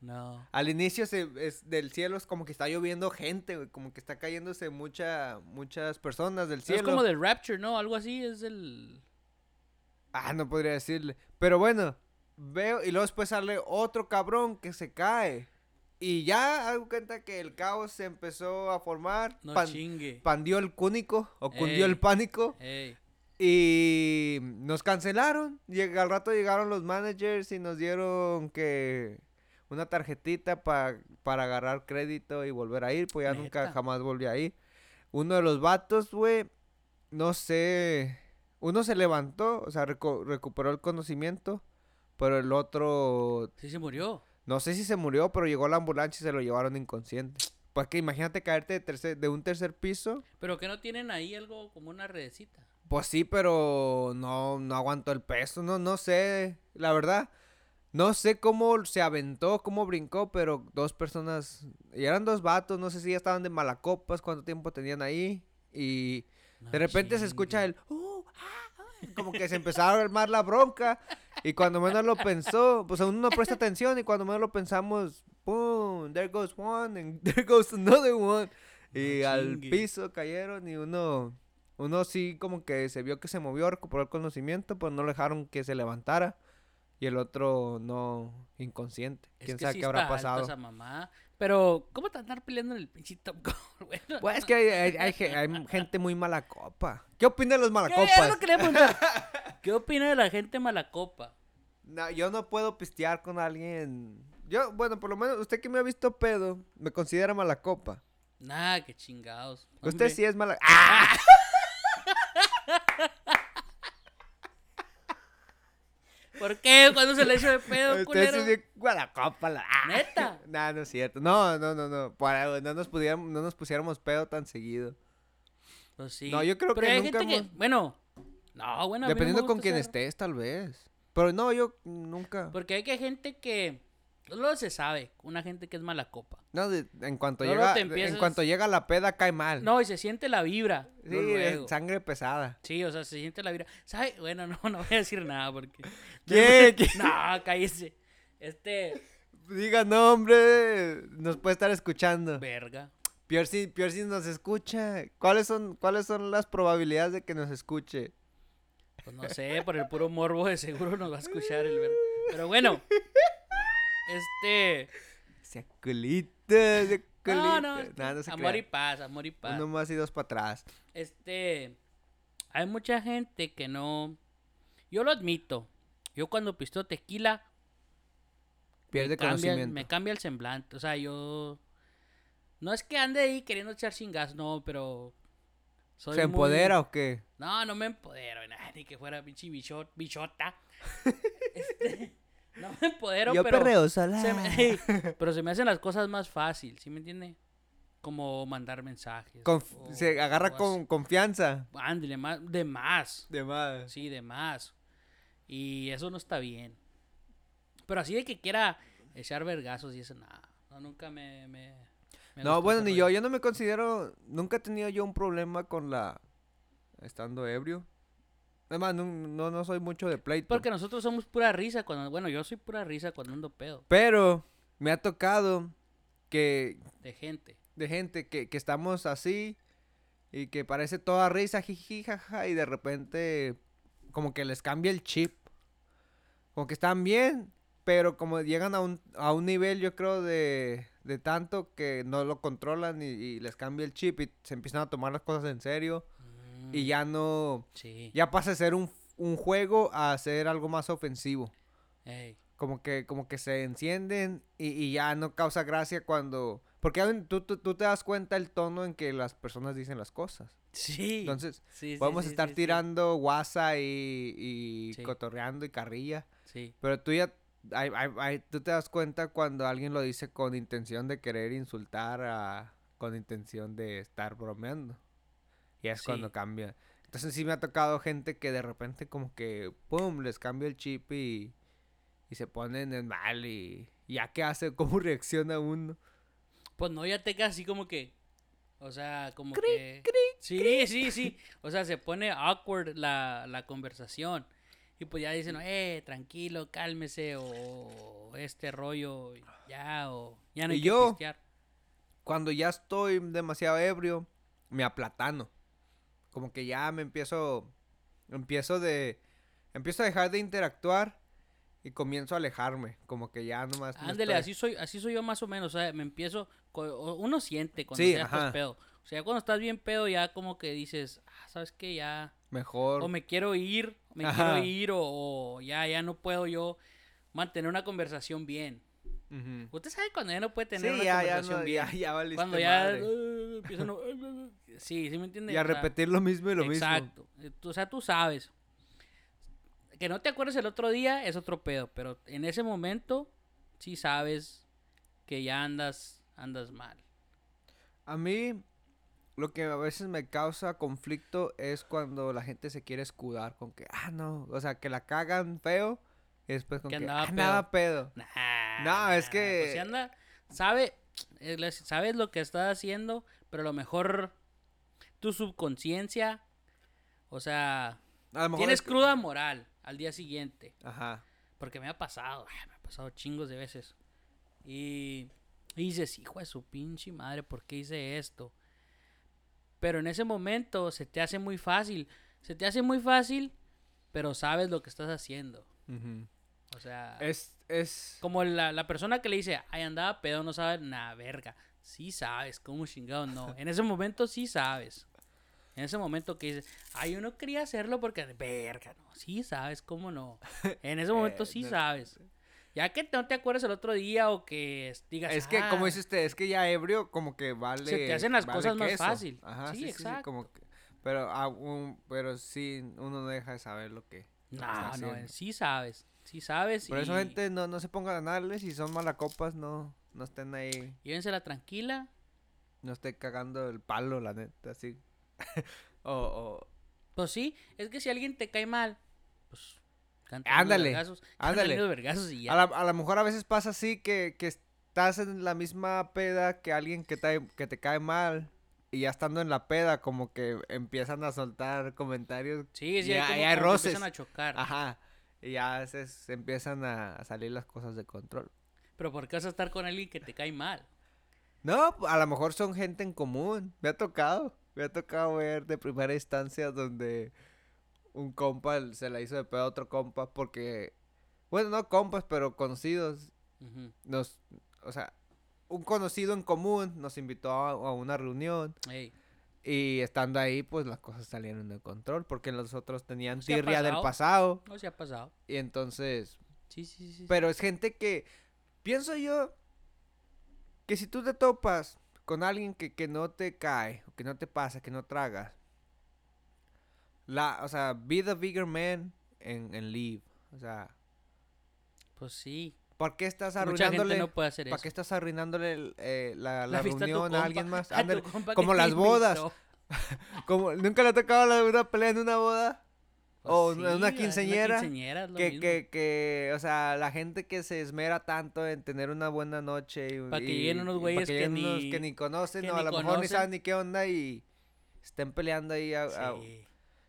No. Al inicio se, es, del cielo es como que está lloviendo gente, güey, como que está cayéndose mucha, muchas personas del cielo. Es como del Rapture, ¿no? Algo así es el... Ah, no podría decirle. Pero bueno, veo y luego después sale otro cabrón que se cae. Y ya hago cuenta que el caos se empezó a formar. No pan- chingue. pandió el cúnico o cundió el pánico. Ey. Y nos cancelaron. Llega, al rato llegaron los managers y nos dieron que una tarjetita pa- para agarrar crédito y volver a ir. Pues ya nunca jamás volví a ir. Uno de los vatos, güey, no sé. Uno se levantó, o sea, recuperó el conocimiento. Pero el otro, Sí se murió. no sé si se murió, pero llegó la ambulancia y se lo llevaron inconsciente. Pues que imagínate caerte de, tercer, de un tercer piso. Pero que no tienen ahí algo como una redecita. Pues sí, pero no, no aguantó el peso, no, no sé, la verdad. No sé cómo se aventó, cómo brincó, pero dos personas, y eran dos vatos, no sé si ya estaban de malacopas, cuánto tiempo tenían ahí, y de repente se escucha el, "Uh, ah, ah", como que se empezaron a armar la bronca. Y cuando menos lo pensó, pues uno no presta atención. Y cuando menos lo pensamos, ¡pum! There goes one, and there goes another one. Y No al piso cayeron. Y uno, uno sí, como que se vio que se movió, recuperó el conocimiento, pero no le dejaron que se levantara. Y el otro no, inconsciente. Es Quién sabe sí qué habrá pasado. esa mamá. Pero, ¿cómo te andar peleando en el pinche Top Gun? Pues es que hay, hay- hay ge- hay gente muy mala copa. ¿Qué opinan los ¿qué? Es malacopas? a preguntar. ¿Qué opina de la gente mala copa? No, yo no puedo pistear con alguien. Yo, bueno, por lo menos usted que me ha visto pedo, me considera mala copa. Nah, qué chingados. Usted sí es mala. ¡Ah! ¿Por qué? Cuando se le echa de pedo, Usted culero? sí es mala copa. La... ¡Ah! ¿Neta? Nah, no es cierto. No, no, no, no. Para, no, nos pudiéramos, no nos pusiéramos pedo tan seguido. Pues sí. No, yo creo Pero que hay nunca gente que, hemos- bueno, no, bueno, no me Dependiendo con quién estés, tal vez. Pero no, yo nunca. Porque hay que gente que, luego se sabe, una gente que es mala copa. No, de- en cuanto Luego llega, te en empiezas- cuanto llega la peda cae mal. No, y se siente la vibra. sí, luego. sangre pesada. Sí, o sea, se siente la vibra. ¿Sabe? Bueno, no, no voy a decir nada porque... ¿Qué? ¿Qué? No, cállese. Este, Diga nombre, nos puede estar escuchando. verga. Peor si, peor si nos escucha. ¿Cuáles son, ¿Cuáles son las probabilidades de que nos escuche? Pues no sé, por el puro morbo de seguro nos va a escuchar el verga. Pero bueno, este... Ese culita, ese culita. No, no, Nah, no se amor y paz, amor y paz. Uno más y dos para atrás. Este, hay mucha gente que no, yo lo admito, yo cuando pisteo tequila Pierde me cambia, conocimiento. me cambia el semblante, o sea, yo, no es que ande ahí queriendo echar chingas, no, pero soy ¿Se muy- empodera o qué? No, no me empodero, ni que fuera pinche bichot, bichota. Este, no me empodero, Yo pero perreo sola. se me, pero se me hacen las cosas más fácil, ¿sí me entiende? Como mandar mensajes. Conf- o- se agarra o así. con confianza. Ándale, más, de más. De más. Sí, de más. Y eso no está bien. Pero así de que quiera echar vergazos y eso, nada. No, nunca me. me, me No, gustó bueno, ese ni yo. Yo no me considero. Nunca he tenido yo un problema con la. Estando ebrio. Además, no, no, no soy mucho de pleito. Porque nosotros somos pura risa cuando. Bueno, yo soy pura risa cuando ando pedo. Pero me ha tocado que. De gente. De gente que, que estamos así. Y que parece toda risa, jiji, jaja. Y de repente. Como que les cambia el chip. Como que están bien. Pero como llegan a un, a un nivel, yo creo, de, de tanto que no lo controlan y, y les cambia el chip y se empiezan a tomar las cosas en serio. Y ya no. Sí. Ya pasa de ser un, un juego a ser algo más ofensivo. Ey, Como que, como que se encienden y, y ya no causa gracia cuando. Porque tú, tú, tú te das cuenta el tono en que las personas dicen las cosas. Sí. Entonces, Sí, podemos sí, estar sí, tirando guasa y, y cotorreando y carrilla. Sí. Pero tú ya. ay, ay, ay, tú te das cuenta cuando alguien lo dice con intención de querer insultar a. con intención de estar bromeando. Y es Sí. cuando cambia. Entonces sí me ha tocado gente que de repente como que, ¡pum!, les cambia el chip y, y se ponen en mal y ya qué hace, cómo reacciona uno. Pues no, ya te quedas así como que. O sea, como que. sí, sí, sí. O sea, se pone awkward la, la conversación. Y pues ya dicen, eh, tranquilo, cálmese. O este rollo, ya, o ya no hay Y que yo- pistear. Cuando ya estoy demasiado ebrio, me aplatano. Como que ya me empiezo, empiezo de, empiezo a dejar de interactuar y comienzo a alejarme. Como que ya nomás. Ándele, estoy- así soy, así soy yo más o menos. O sea, me empiezo. Uno siente cuando Sí, ya estás pedo. O sea, cuando estás bien pedo, ya como que dices, ah, ¿sabes qué? Ya. Mejor. O me quiero ir, me Ajá. quiero ir, o, o ya, ya no puedo yo mantener una conversación bien. Ujú. Usted sabe cuando ya no puede tener Sí, una ya, ya, no, bien. ya, ya valiste cuando ya uh, empiezan a- Sí, ¿sí me entiendes? Y a repetir lo mismo y lo mismo. Exacto. Eh, O sea, tú sabes. Que no te acuerdes el otro día es otro pedo, pero en ese momento sí sabes que ya andas andas mal. A mí, lo que a veces me causa conflicto es cuando la gente se quiere escudar con que, ah, no, o sea, que la cagan feo y después con Que que, andaba "Ah, andaba pedo. Nah, No, es nah, que- pues anda, sabe, eh, sabes lo que está haciendo, pero a lo mejor tu subconsciencia, o sea, Tienes es cruda moral al día siguiente. Ajá. Porque me ha pasado, me ha pasado chingos de veces. Y, y dices, hijo de su pinche madre, ¿por qué hice esto? Pero en ese momento se te hace muy fácil. Se te hace muy fácil, pero sabes lo que estás haciendo. O sea, Es, es... como la, la persona que le dice, ay, andaba pedo, no sabe nada, verga. Sí sabes, cómo chingado no. En ese momento sí sabes. En ese momento que dices, ay, yo no quería hacerlo porque, verga, no. Sí sabes, cómo no. En ese momento Eh, sí no- sabes. Ya que no te acuerdas el otro día o que digas, Es que, como "Ah, dice usted, es que ya ebrio como que vale... Se te hacen las vale cosas más fácil. Ajá, Sí, sí, exacto. como que- pero, aún- pero sí, uno no deja de saber lo que... No, no, sí sabes. Sí sabes. Por eso, y gente, no, no se pongan a ganarles. Si son malacopas, no, no estén ahí. Llévensela tranquila. No estén cagando el palo, la neta, así. o, o- Pues sí, es que si alguien te cae mal, pues... Ándale, vergazos, ándale. y ya. A, lo mejor a veces pasa así que, que estás en la misma peda que alguien que te, que te cae mal. Y ya estando en la peda, como que empiezan a soltar comentarios. Sí, sí, ya- hay como, hay roces. empiezan a chocar. Ajá. Y ya se, se empiezan a, a salir las cosas de control. Pero ¿por qué vas a estar con alguien que te cae mal? No, a lo mejor son gente en común. Me ha tocado. Me ha tocado ver de primera instancia donde un compa se la hizo de pedo a otro compa porque, bueno, no compas, pero conocidos. Nos, o sea, un conocido en común nos invitó a, a una reunión Ey, y estando ahí, pues las cosas salieron de control porque los otros tenían ha tirria del pasado. no se ha pasado. y entonces Sí, sí, sí. pero es gente que, pienso yo, que si tú te topas con alguien que, que no te cae, o que no te pasa, que no tragas, la, o sea, be the bigger man and, and leave. O sea, Pues sí. ¿Por qué estás arruinándole, no puede hacer ¿para qué estás arruinándole el, eh, la, ¿La la a reunión a, compa? alguien más? A que como las bodas. como, ¿Nunca le ha tocado la, una pelea en una boda? Pues O sí, una es lo Que, que, que, o sea, la gente que se esmera tanto en tener una buena noche y... Pa' que lleguen unos güeyes que unos ni- que ni conocen que o a ni lo mejor ni conocen. saben ni qué onda y estén peleando ahí. A, a- Sí.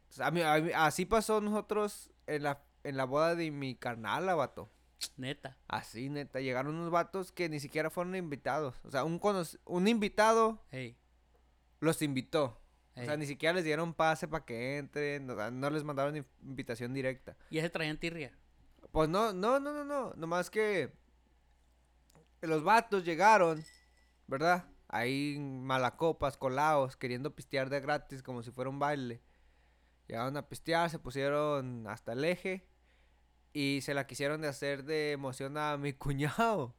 sea, a mí- a mí- así pasó nosotros en la, en la boda de mi carnal, vato. Neta. Así, neta, llegaron unos vatos que ni siquiera fueron invitados. O sea, un, un invitado Ey, los invitó. O sea, ni siquiera les dieron pase para que entren, o sea, no les mandaron inv- invitación directa. Y ese traían tirria. Pues no, no, no, no, no. Nomás que los vatos llegaron, ¿verdad? Ahí malacopas, colados, queriendo pistear de gratis como si fuera un baile. Llegaron a pistear, se pusieron hasta el eje y se la quisieron de hacer de emoción a mi cuñado.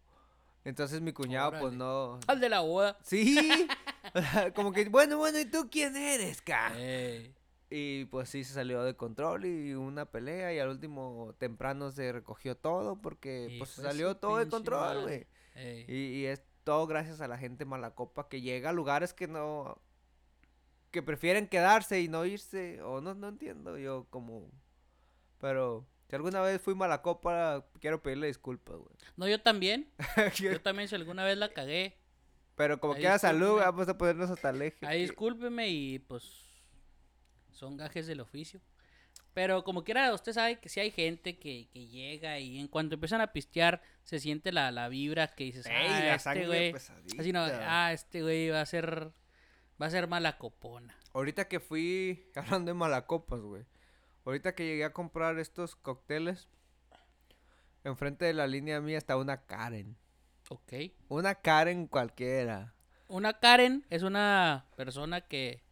Entonces mi cuñado pues no... Al de la boda. Sí, como que, bueno, bueno, ¿y tú quién eres, ca? Y pues sí se salió de control y una pelea y al último temprano se recogió todo porque pues se salió todo de control, güey. Ey. Y, y es todo gracias a la gente mala copa que llega a lugares que no... que prefieren quedarse y no irse o no, no entiendo yo como... Pero si alguna vez fui mala copa quiero pedirle disculpas, güey. No, yo también. Yo también si alguna vez la cagué. Pero como Ahí queda salud, vamos a ponernos hasta eje. Ahí discúlpeme y pues son gajes del oficio. Pero como quiera, usted sabe que si hay gente que, que llega y en cuanto empiezan a pistear se siente la, la vibra que dices, Ey, ah, la este güey, así no, ah, este güey va a ser, va a ser mala copona. Ahorita que fui, hablando de malacopas, güey. Ahorita que llegué a comprar estos cócteles, enfrente de la línea mía está una Karen. Ok. Una Karen cualquiera. Una Karen es una persona que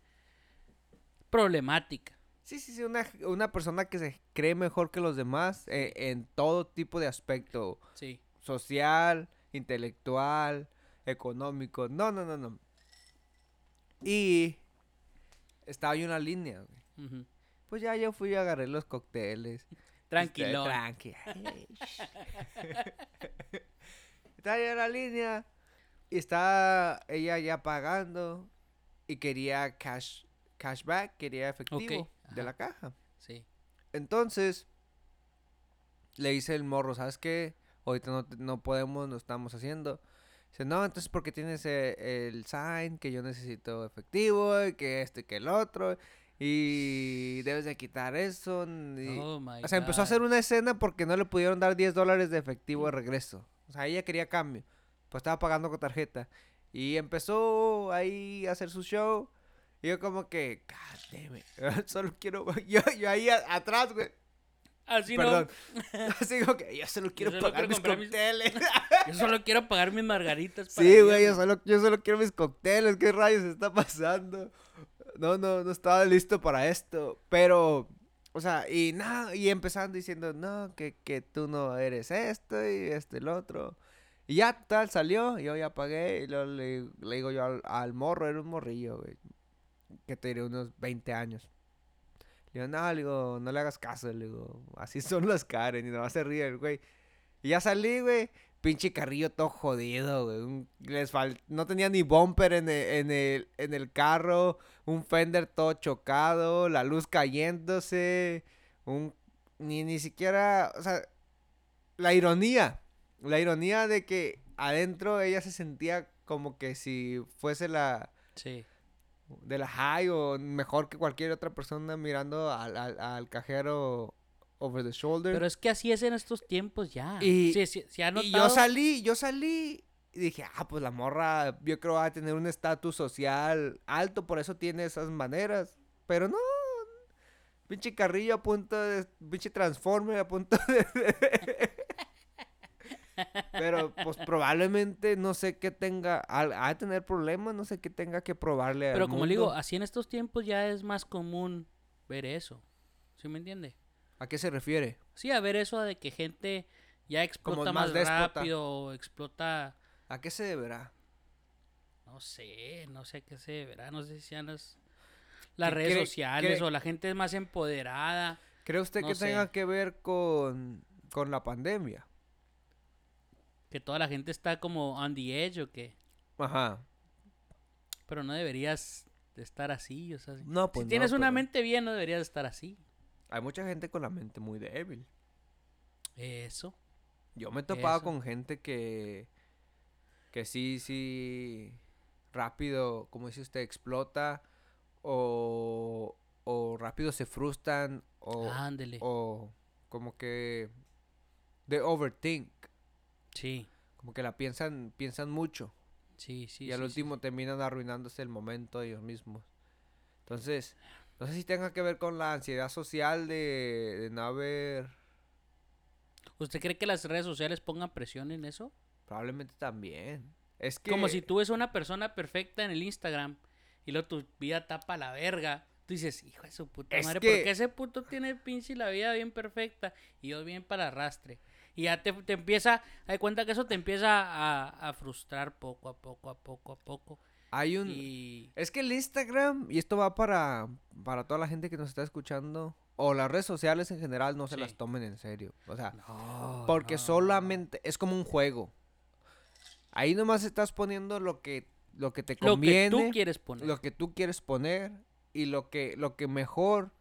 problemática. Sí, sí, sí, una, una persona que se cree mejor que los demás eh, en todo tipo de aspecto. Sí. Social, intelectual, económico. No, no, no, no. Y estaba ahí una línea, güey. Pues ya yo fui y agarré los cócteles. Tranquilo. Tranqui. está ahí en la línea. Y está ella ya pagando. Y quería cash, cashback, quería efectivo de la caja. Sí. Entonces, le dice el morro, ¿sabes qué? Ahorita no, no podemos, no estamos haciendo. Dice, no, entonces porque tienes eh, el sign que yo necesito efectivo y que este y que el otro. Y debes de quitar eso. y- Oh my o sea, empezó a hacer una escena porque no le pudieron dar 10 dólares de efectivo de regreso. O sea, ella quería cambio. Pues estaba pagando con tarjeta. Y empezó ahí a hacer su show. Y yo como que, it, Solo quiero... Yo, yo ahí a- atrás, güey. Así Perdón. Así como que yo solo quiero solo pagar quiero mis cócteles. no. Yo solo quiero pagar mis margaritas. para Sí, güey, yo solo, yo solo quiero mis cócteles. ¿Qué rayos está pasando? No, no, no estaba listo para esto. Pero, o sea, y nada, y empezando diciendo, no, que, que tú no eres esto y esto y lo otro. Y ya, tal, salió, yo ya pagué. Y luego le, le digo yo al, al morro, era un morrillo, güey. Que te diré unos 20 años. Le digo, no, le digo, no le hagas caso, le digo, así son las Karen. Y nomás se ríe el güey. Y ya salí, güey. Pinche carrillo todo jodido, güey. un- les fal- No tenía ni bumper en el, en, el, en el carro. Un fender todo chocado. La luz cayéndose. Un... Ni, ni siquiera... O sea... La ironía. La ironía de que adentro ella se sentía como que si fuese la... Sí. De la high o mejor que cualquier otra persona mirando al, al, al cajero over the shoulder. Pero es que así es en estos tiempos ya. Y- sí, sí, ¿se ha Y yo salí, yo salí y dije, ah, pues la morra, yo creo va a tener un estatus social alto, por eso tiene esas maneras. Pero no, pinche carrillo a punto de, pinche transformer a punto de... Pero pues probablemente no sé qué tenga, al- de tener problemas, no sé qué tenga que probarle Pero al como le digo, así en estos tiempos ya es más común ver eso. ¿Sí me entiende? ¿A qué se refiere? Sí, a ver eso de que gente ya explota más más, rápido, o explota, ¿A qué se deberá? no sé, no sé a qué se deberá, no sé si sean las, las ¿Qué redes cree- sociales cree- o la gente es más empoderada. ¿Cree usted No que sé. tenga que ver con, con la pandemia? Que toda la gente está como on the edge o qué. Ajá. Pero no deberías de estar así, o sea, si- No, pues si no, tienes una pero- mente bien no deberías de estar así. Hay mucha gente con la mente muy débil. Eso. Yo me he topado Eso. con gente que. que sí, sí. rápido, como dice usted, explota. O. o rápido se frustran. O. Ándele. o como que. de overthink. Sí, Como que la piensan, piensan mucho. sí, sí. y al sí, sí, último terminan arruinándose el momento ellos mismos. Entonces, no sé si tenga que ver con la ansiedad social de, de no haber. ¿Usted cree que las redes sociales pongan presión en eso? Probablemente también. Es que. Como si tú ves una persona perfecta en el Instagram y luego tu vida tapa la verga. Tú dices, hijo de su puta Es madre, que- ¿por qué ese puto tiene pinche la vida bien perfecta y yo bien para arrastre? Y ya te, te empieza, hay cuenta que eso te empieza a, a frustrar poco a poco, a poco a poco. Hay un. Y Es que el Instagram, y esto va para, para toda la gente que nos está escuchando, o las redes sociales en general, no se las tomen en serio. O sea, no, porque no. solamente es como un juego. Ahí nomás estás poniendo lo que, lo que te lo que conviene, tú quieres poner. lo que tú quieres poner y lo que, lo que mejor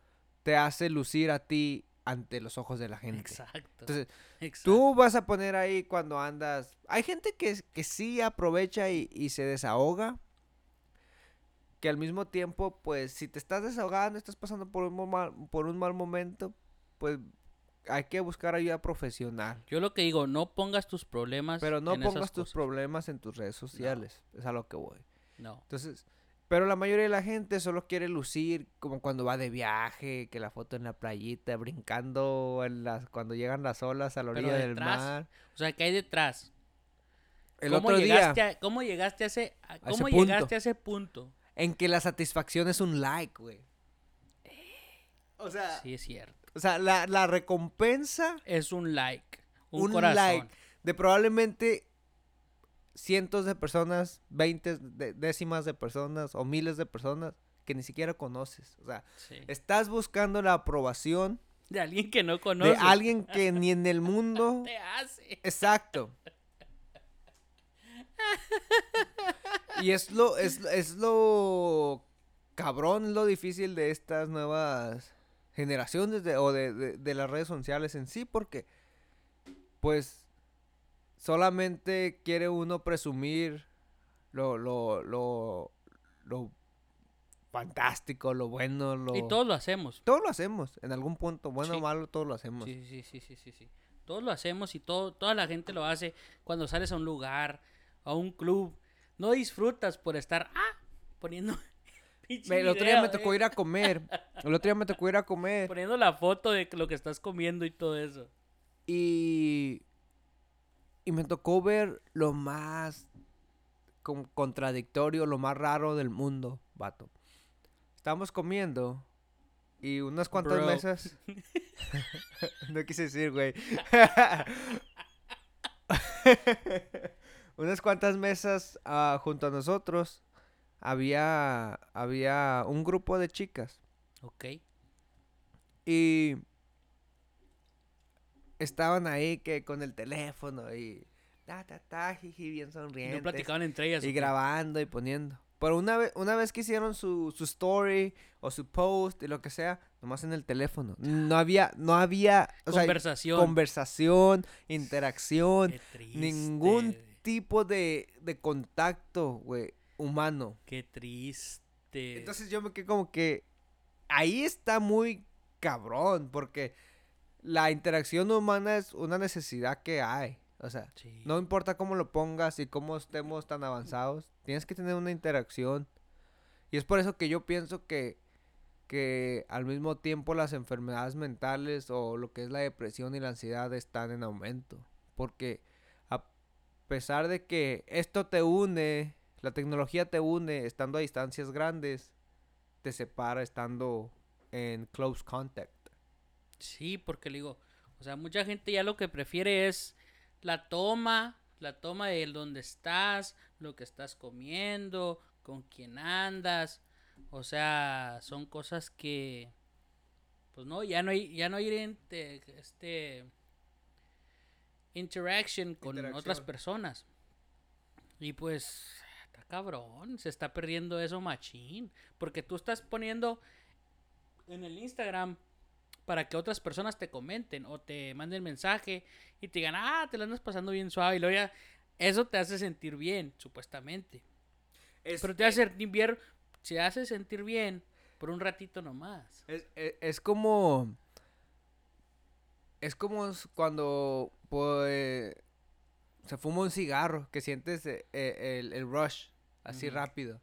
te hace lucir a ti ante los ojos de la gente. Exacto. Entonces, exacto. Tú vas a poner ahí cuando andas. Hay gente que, que sí aprovecha y, y se desahoga. Que al mismo tiempo, pues, si te estás desahogando, estás pasando por un, mal, por un mal momento, pues hay que buscar ayuda profesional. Yo lo que digo, no pongas tus problemas. Pero no en esas pongas tus cosas. problemas en tus redes sociales. Es a lo que voy. No. Entonces, pero la mayoría de la gente solo quiere lucir como cuando va de viaje, que la foto en la playita, brincando en las, cuando llegan las olas a la orilla del mar. O sea, ¿qué hay detrás? El ¿Cómo otro día. llegaste a, ¿Cómo llegaste a ese, a- ese cómo punto. llegaste a ese punto? En que la satisfacción es un like, güey. O sea, Sí, es cierto. o sea la, la recompensa, Es un like. Un, un, corazón. like de probablemente cientos de personas, veinte de- décimas de personas o miles de personas que ni siquiera conoces. O sea, Sí. estás buscando la aprobación De alguien que no de conoces. alguien que ni en el mundo... te hace. Exacto. Y es lo, es, es lo cabrón, lo difícil de estas nuevas generaciones de, o de, de- de las redes sociales en sí, porque pues solamente quiere uno presumir lo, lo, lo, lo fantástico, lo bueno, lo... Y todos lo hacemos. Todo lo hacemos, en algún punto, bueno Sí. o malo, todo lo hacemos. Sí, sí, sí, sí, sí, sí. Todos lo hacemos y todo, toda la gente lo hace cuando sales a un lugar, a un club. No disfrutas por estar, ah, poniendo... Me- el otro día me tocó eh, ir a comer, el otro día me tocó ir a comer Poniendo la foto de lo que estás comiendo y todo eso. y... Y me tocó ver lo más con- contradictorio, lo más raro del mundo, vato. Estábamos comiendo y unas cuantas Bro. mesas... no quise decir, güey. Unas cuantas mesas ah, junto a nosotros había, había un grupo de chicas. Ok. Y estaban ahí que con el teléfono y ta ta ta jiji, bien Y sonrientes. no platicaban entre ellas. y grabando y poniendo. Pero una vez, una vez que hicieron su, su story o su post y lo que sea, nomás en el teléfono. No había, no había, o sea, Conversación. conversación, interacción, ningún. Tipo de, de contacto, güey, humano. Qué triste. Entonces yo me quedé como que ahí está muy cabrón, porque la interacción humana es una necesidad que hay. O sea, Sí. no importa cómo lo pongas y cómo estemos tan avanzados, tienes que tener una interacción. Y es por eso que yo pienso que, que al mismo tiempo las enfermedades mentales o lo que es la depresión y la ansiedad están en aumento. Porque pesar de que esto te une, la tecnología te une estando a distancias grandes, te separa estando en close contact. Sí, porque le digo, o sea, mucha gente ya lo que prefiere es la toma, la toma de donde estás, lo que estás comiendo, con quién andas. O sea, son cosas que pues no, ya no hay ya no hay este interaction con otras personas. Y pues está cabrón, se está perdiendo eso machín, porque tú estás poniendo en el Instagram para que otras personas te comenten o te manden mensaje y te digan, ah, te la andas pasando bien suave y luego ya, eso te hace sentir bien, supuestamente. Pero te hace sentir bien, se hace sentir bien por un ratito nomás. Es, es- es como. Es como cuando pues, se fuma un cigarro, que sientes eh, eh, el, el rush así rápido.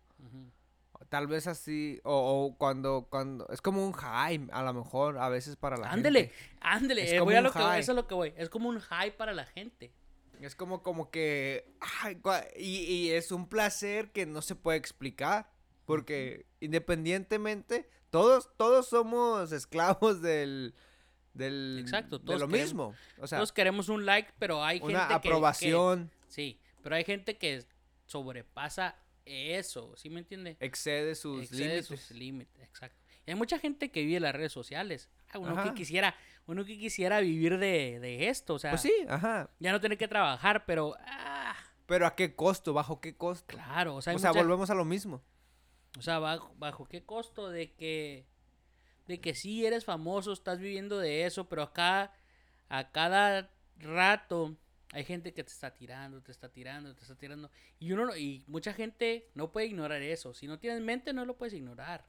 Tal vez así, o, o cuando, cuando, es como un high, a lo mejor, a veces para la Ándele, gente. ándele, Es eh, voy a lo que eso es lo que voy. Es como un high para la gente. Es como, como que, ay, y, y es un placer que no se puede explicar, porque independientemente, todos, todos somos esclavos del, del, Exacto, de todos lo queremos- mismo, o sea, Todos queremos un like, pero hay gente una que- que, aprobación sí, pero hay gente que sobrepasa eso, ¿sí me entiende? excede sus Excede límites. sus límites, exacto. Y hay mucha gente que vive en las redes sociales. Ah, uno Ajá. que quisiera, uno que quisiera vivir de, de esto, o sea, Pues sí, ajá, ya no tener que trabajar, pero ah, pero ¿a qué costo? ¿Bajo qué costo? claro, o sea, o sea, mucha- volvemos a lo mismo. o sea, bajo, bajo qué costo de que de que sí eres famoso, estás viviendo de eso, pero acá a cada rato hay gente que te está tirando, te está tirando, te está tirando y uno no- y mucha gente no puede ignorar eso. Si no tienes mente no lo puedes ignorar.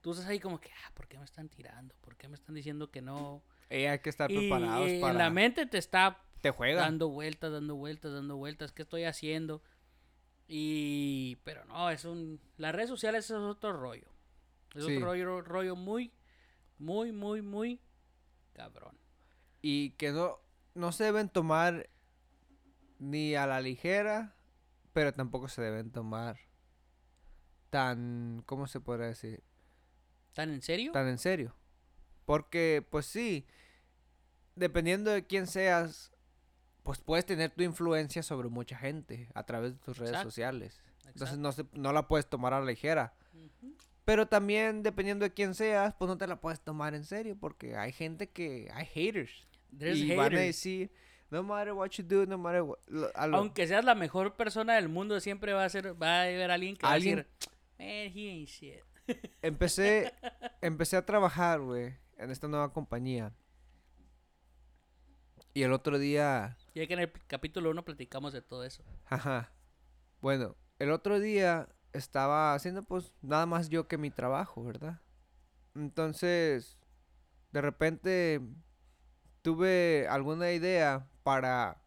Tú estás ahí como que, ah, ¿por qué me están tirando? ¿Por qué me están diciendo que no? Y hay que estar Y preparados eh, para... la mente te está Te juega. dando vueltas, dando vueltas, dando vueltas, ¿qué estoy haciendo? Y, pero no, es un, las redes sociales es otro rollo. Es Sí. otro rollo, rollo muy, muy, muy, muy cabrón. y que no, no se deben tomar ni a la ligera, pero tampoco se deben tomar tan, ¿cómo se podría decir? ¿Tan en serio? Tan en serio. Porque, pues sí, dependiendo de quién seas, pues puedes tener tu influencia sobre mucha gente a través de tus redes Exacto, sociales. Entonces no, se, no la puedes tomar a la ligera. Pero también, dependiendo de quién seas, pues no te la puedes tomar en serio, porque hay gente que, hay haters. There's y van a haters. decir, no matter what you do, no matter what... lo- a lo- Aunque seas la mejor persona del mundo, siempre va a ser, va a haber alguien que Alguien- va a decir, man, he ain't shit. Empecé, empecé a trabajar, güey, en esta nueva compañía. Y el otro día, Ya que en el capítulo 1 platicamos de todo eso. ajá, bueno, el otro día estaba haciendo pues nada más yo que mi trabajo, ¿verdad? Entonces, de repente tuve alguna idea para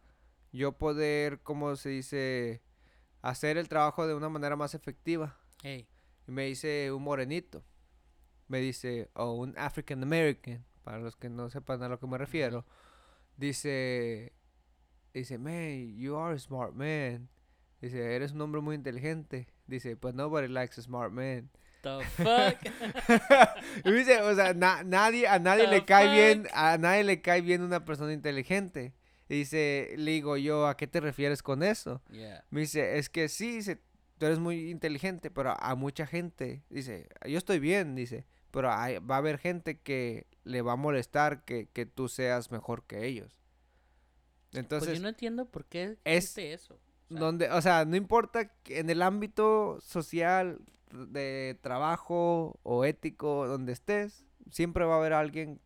yo poder, como se dice, hacer el trabajo de una manera más efectiva. Y me dice un morenito. Me dice, o un African American, para los que no sepan a lo que me refiero. Dice, dice, man, you are a smart man. Dice, eres un hombre muy inteligente. Dice, but nobody likes a smart man. the fuck. Y dice, o sea, na- nadie, a nadie The le cae bien, a nadie le cae bien una persona inteligente. Y dice, le digo yo, ¿a qué te refieres con eso? yeah. Me dice, es que sí, dice, tú eres muy inteligente, pero a mucha gente, dice, yo estoy bien, dice, pero hay- va a haber gente que le va a molestar que, que tú seas mejor que ellos. Pues Entonces, yo no entiendo por qué es- eso. Sea, donde, o sea, no importa que en el ámbito social, de trabajo o ético, donde estés, siempre va a haber alguien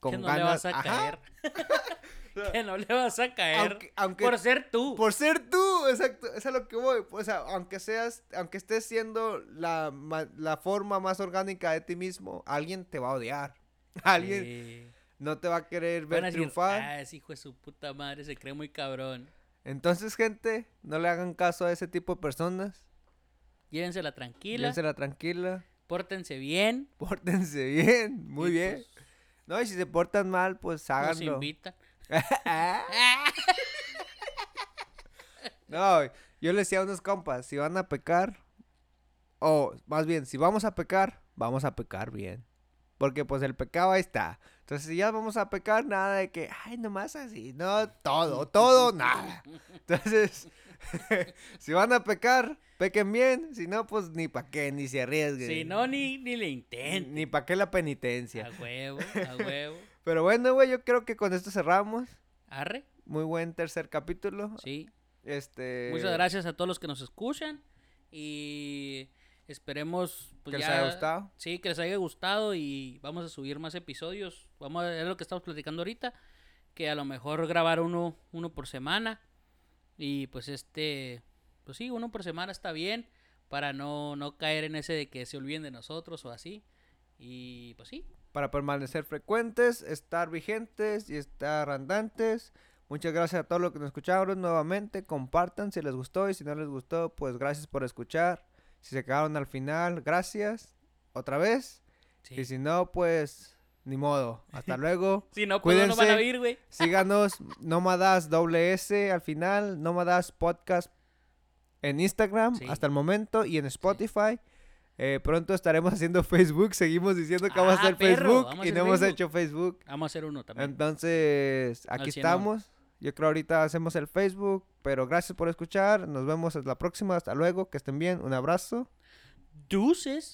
con que no ganas. le vas a Ajá. caer. que no le vas a caer Aunque, aunque- por ser tú. Por ser tú, exacto, es a lo que voy. O sea, aunque seas, aunque estés siendo la, la forma más orgánica de ti mismo, alguien te va a odiar. Alguien Sí. no te va a querer ver a decir, triunfar. ah, ese hijo de su puta madre se cree muy cabrón. Entonces, gente, no le hagan caso a ese tipo de personas. Llévensela tranquila, Llévensela tranquila. pórtense bien. Pórtense bien, muy y, bien. pues, No, y si se portan mal, pues nos háganlo. invitan. no, yo le decía a unos compas, si van a pecar, o más bien, si vamos a pecar, vamos a pecar bien. Porque pues el pecado ahí está. Entonces, si ya vamos a pecar, nada de que, ay, nomás así. No, todo, todo, nada. Entonces, si van a pecar, pequen bien. Si no, pues ni pa' qué, ni se arriesguen. Si no, ni, ni le intenten. Ni pa' qué la penitencia. A huevo, a huevo. Pero bueno, güey, yo creo que con esto cerramos. Arre, Muy buen tercer capítulo. sí. Este. Muchas gracias a todos los que nos escuchan. Y esperemos pues, Que les ya- haya gustado. Sí, que les haya gustado y vamos a subir más episodios. Vamos a ver lo que estamos platicando ahorita. Que a lo mejor grabar uno, uno por semana. Y pues este, pues sí, uno por semana está bien. Para no, no caer en ese de que se olviden de nosotros o así. Y pues sí, Para permanecer frecuentes, estar vigentes y estar andantes. Muchas gracias a todos los que nos escucharon nuevamente. Compartan si les gustó y si no les gustó, pues gracias por escuchar. Si se quedaron al final, gracias. Otra vez. sí. Y si no, pues ni modo. Hasta luego. Si no, pues no van a oír, güey. Síganos, Nómadas doble S al final, Nómadas Podcast en Instagram Sí. hasta el momento y en Spotify. Eh, pronto estaremos haciendo Facebook, seguimos diciendo que vamos a Ah, hacer perro, Facebook y no hemos Facebook. hecho Facebook. Vamos a hacer uno también. Entonces, aquí estamos. Yo creo ahorita hacemos el Facebook, pero gracias por escuchar. Nos vemos en la próxima. Hasta luego, que estén bien. Un abrazo. Deuces.